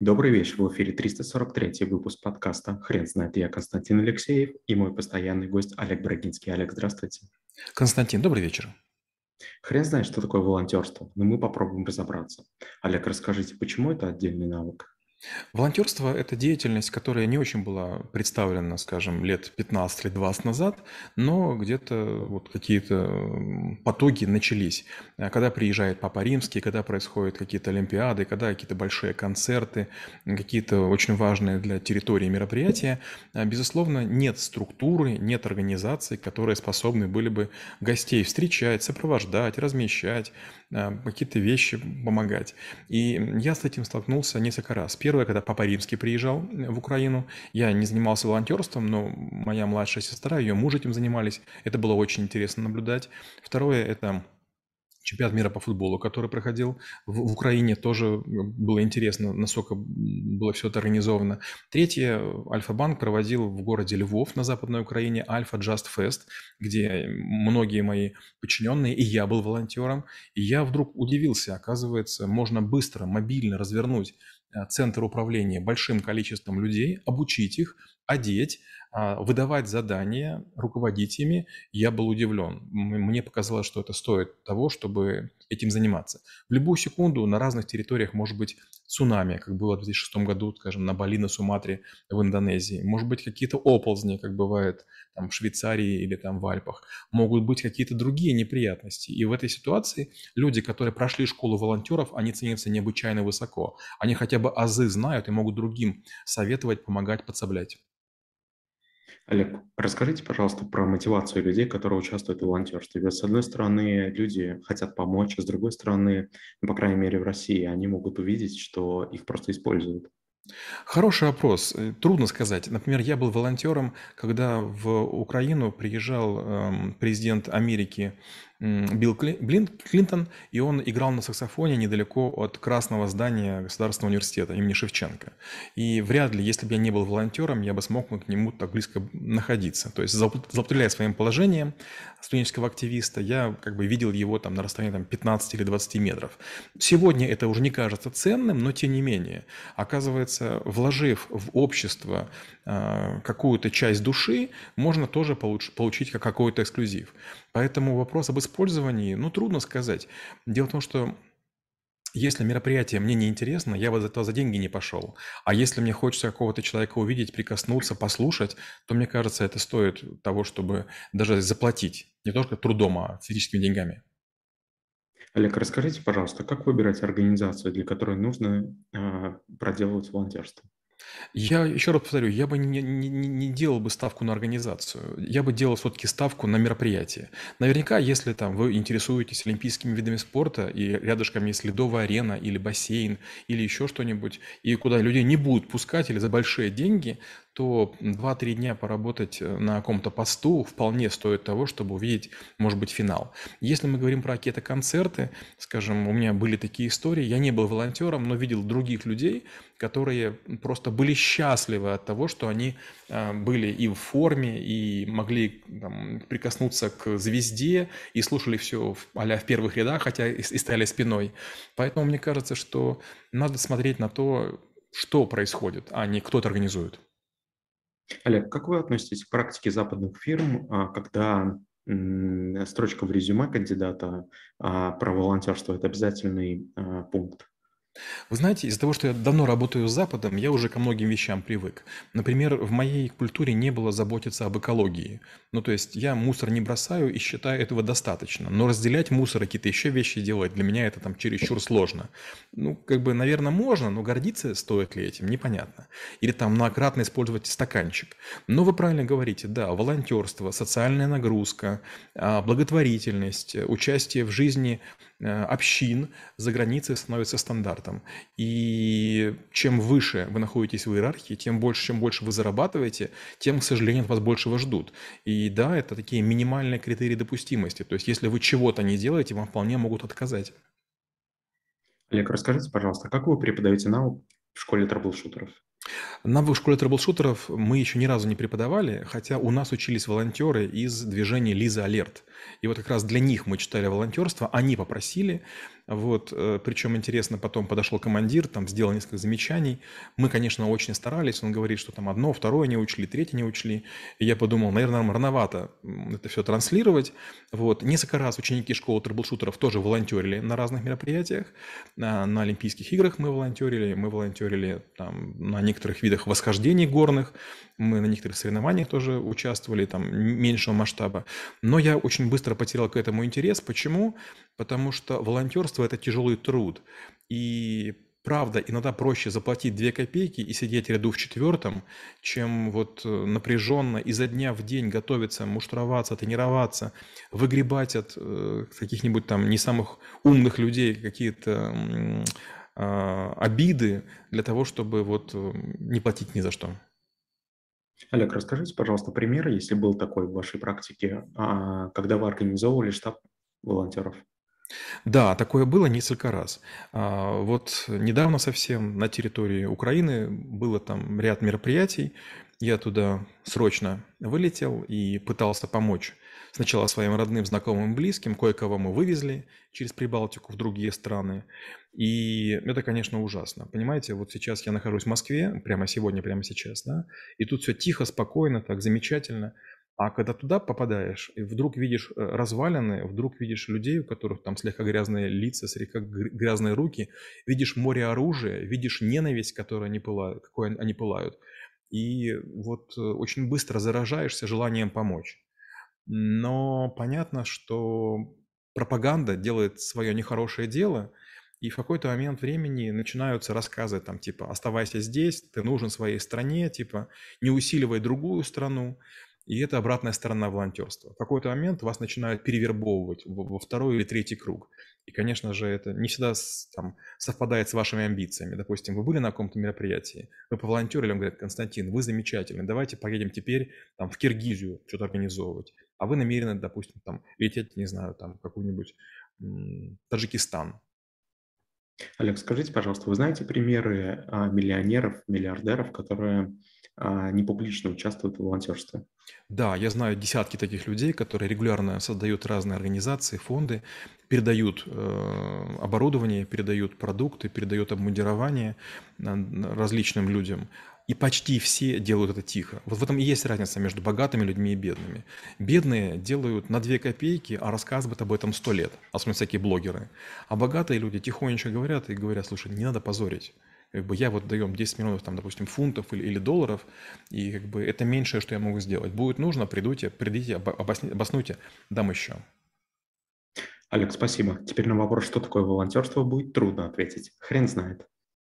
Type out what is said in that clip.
Добрый вечер, в эфире 343 выпуск подкаста «Хрен знает». Я Константин Алексеев и мой постоянный гость Олег Брагинский. Олег, здравствуйте. Константин, добрый вечер. Хрен знает, что такое волонтерство, но мы попробуем разобраться. Олег, расскажите, почему это отдельный навык? Волонтерство– это деятельность, которая не очень была представлена, скажем, лет 15 или 20 назад, но где-то вот какие-то потоки начались. А когда приезжает Папа Римский, когда происходят какие-то олимпиады, когда какие-то большие концерты, какие-то очень важные для территории мероприятия, а, безусловно, нет структуры, нет организаций, которые способны были бы гостей встречать, сопровождать, размещать, а, какие-то вещи помогать. И я с этим столкнулся несколько раз. Первое, когда Папа Римский приезжал в Украину, я не занимался волонтерством, но моя младшая сестра, ее муж этим занимались. Это было очень интересно наблюдать. Второе – это чемпионат мира по футболу, который проходил в, в Украине, тоже было интересно, насколько было все это организовано. Третье, Альфа-банк проводил в городе Львов на Западной Украине Альфа Just Fest, где многие мои подчиненные, и я был волонтером, и я вдруг удивился, оказывается, можно быстро, мобильно развернуть э, центр управления большим количеством людей, обучить их, одеть, а, выдавать задания, руководить ими, я был удивлен. Мне показалось, что это стоит того, чтобы этим заниматься. В любую секунду на разных территориях может быть цунами, как было в 2006 году, скажем, на Бали, на Суматре, в Индонезии. Может быть какие-то оползни, как бывает там, в Швейцарии или там в Альпах. Могут быть какие-то другие неприятности. И в этой ситуации люди, которые прошли школу волонтеров, они ценятся необычайно высоко. Они хотя бы азы знают и могут другим советовать, помогать, подсоблять. Олег, расскажите, пожалуйста, про мотивацию людей, которые участвуют в волонтерстве. Ведь, с одной стороны, люди хотят помочь, а с другой стороны, ну, по крайней мере, в России, они могут увидеть, что их просто используют. Хороший вопрос. Э, трудно сказать. Например, я был волонтером, когда в Украину приезжал эм, президент Америки Билл Клинтон, и он играл на саксофоне недалеко от красного здания Государственного университета имени Шевченко. И вряд ли, если бы я не был волонтером, я бы смог к нему так близко находиться. То есть, злоупотребляя своим положением студенческого активиста, я как бы видел его там на расстоянии там, 15 или 20 метров. Сегодня это уже не кажется ценным, но тем не менее, оказывается, вложив в общество э, какую-то часть души, можно тоже получ- получить как какой-то эксклюзив. Поэтому вопрос об использовании, ну, трудно сказать. Дело в том, что если мероприятие мне не интересно, я бы за за деньги не пошел. А если мне хочется какого-то человека увидеть, прикоснуться, послушать, то мне кажется, это стоит того, чтобы даже заплатить. Не только трудом, а физическими деньгами. Олег, расскажите, пожалуйста, как выбирать организацию, для которой нужно э, проделывать волонтерство? Я еще раз повторю, я бы не, не, не делал бы ставку на организацию, я бы делал все-таки ставку на мероприятие. Наверняка, если там вы интересуетесь олимпийскими видами спорта, и рядышком есть ледовая арена или бассейн, или еще что-нибудь, и куда людей не будут пускать или за большие деньги, то 2-3 дня поработать э, на каком-то посту вполне стоит того, чтобы увидеть, может быть, финал. Если мы говорим про какие-то концерты, скажем, у меня были такие истории, я не был волонтером, но видел других людей, которые просто были счастливы от того, что они э, были и в форме, и могли там, прикоснуться к звезде, и слушали все а в первых рядах, хотя и, стояли спиной. Поэтому мне кажется, что надо смотреть на то, что происходит, а не кто-то организует. Олег, как вы относитесь к практике западных фирм, а, когда строчка в резюме кандидата а, про волонтерство– это обязательный а, пункт? Вы знаете, из-за того, что я давно работаю с Западом, я уже ко многим вещам привык. Например, в моей культуре не было заботиться об экологии. Ну, то есть я мусор не бросаю и считаю этого достаточно. Но разделять мусор и какие-то еще вещи делать, для меня это там чересчур сложно. Ну, как бы, наверное, можно, но гордиться стоит ли этим, непонятно. Или там многократно использовать стаканчик. Но вы правильно говорите, да, волонтерство, социальная нагрузка, а, благотворительность, участие в жизни общин за границей становится стандартом. И чем выше вы находитесь в иерархии, тем больше, чем больше вы зарабатываете, тем, к сожалению, от вас большего ждут. И да, это такие минимальные критерии допустимости. То есть, если вы чего-то не делаете, вам вполне могут отказать. Олег, расскажите, пожалуйста, как вы преподаете навык в школе трэблшутеров? Нам в школе трэблшутеров мы еще ни разу не преподавали, хотя у нас учились волонтеры из движения Лиза Алерт. И вот как раз для них мы читали волонтерство, они попросили, Вот, э, причем интересно, потом подошел командир, там сделал несколько замечаний. Мы, конечно, очень старались. Он говорит, что там одно, второе не учли, третье не учли. И я подумал, наверное, рановато это все транслировать. Вот. Несколько раз ученики школы трэблшутеров тоже волонтерили на разных мероприятиях. На, на Олимпийских играх мы волонтерили, мы волонтерили там, на некоторых видах восхождений горных. Мы на некоторых соревнованиях тоже участвовали, там, меньшего масштаба. Но я очень быстро потерял к этому интерес. Почему? Потому что волонтерство – это тяжелый труд. И правда, иногда проще заплатить 2 копейки и сидеть ряду в четвертом, чем вот э, напряженно изо дня в день готовиться, муштроваться, тренироваться, выгребать от э, каких-нибудь там не самых умных людей какие-то э, обиды для того, чтобы вот э, не платить ни за что. Олег, расскажите, пожалуйста, примеры, если был такой в вашей практике, а, когда вы организовывали штаб волонтеров. Да, такое было несколько раз. А, вот недавно совсем на территории Украины было там ряд мероприятий. Я туда срочно вылетел и пытался помочь сначала своим родным, знакомым, близким. Кое-кого мы вывезли через Прибалтику в другие страны. И это, конечно, ужасно. Понимаете, вот сейчас я нахожусь в Москве, прямо сегодня, прямо сейчас, да, и тут все тихо, спокойно, так замечательно. А когда туда попадаешь, и вдруг видишь э, развалины, вдруг видишь людей, у которых там слегка грязные лица, слегка грязные руки, видишь море оружия, видишь ненависть, которую они пылают, какой они пылают. И вот э, очень быстро заражаешься желанием помочь. Но понятно, что пропаганда делает свое нехорошее дело, и в какой-то момент времени начинаются рассказы там типа «оставайся здесь, ты нужен своей стране», типа «не усиливай другую страну». И это обратная сторона волонтерства. В какой-то момент вас начинают перевербовывать во второй или третий круг. И, конечно же, это не всегда там, совпадает с вашими амбициями. Допустим, вы были на каком-то мероприятии, вы поволонтерили, он говорит, Константин, вы замечательный, давайте поедем теперь там, в Киргизию что-то организовывать. А вы намерены, допустим, там, лететь, не знаю, там, какой-нибудь Таджикистан. Олег, скажите, пожалуйста, вы знаете примеры а, миллионеров, миллиардеров, которые а, не публично участвуют в волонтерстве. Да, я знаю десятки таких людей, которые регулярно создают разные организации, фонды, передают э, оборудование, передают продукты, передают обмундирование различным людям. И почти все делают это тихо. Вот в этом и есть разница между богатыми людьми и бедными. Бедные делают на 2 копейки, а рассказывают об этом 100 лет, особенно всякие блогеры. А богатые люди тихонечко говорят и говорят, слушай, не надо позорить как бы я вот даем 10 миллионов, там, допустим, фунтов или, или долларов, и как бы это меньшее, что я могу сделать. Будет нужно, придуйте, придите, обоснуйте, дам еще. Олег, спасибо. Теперь на вопрос, что такое волонтерство, будет трудно ответить. Хрен знает.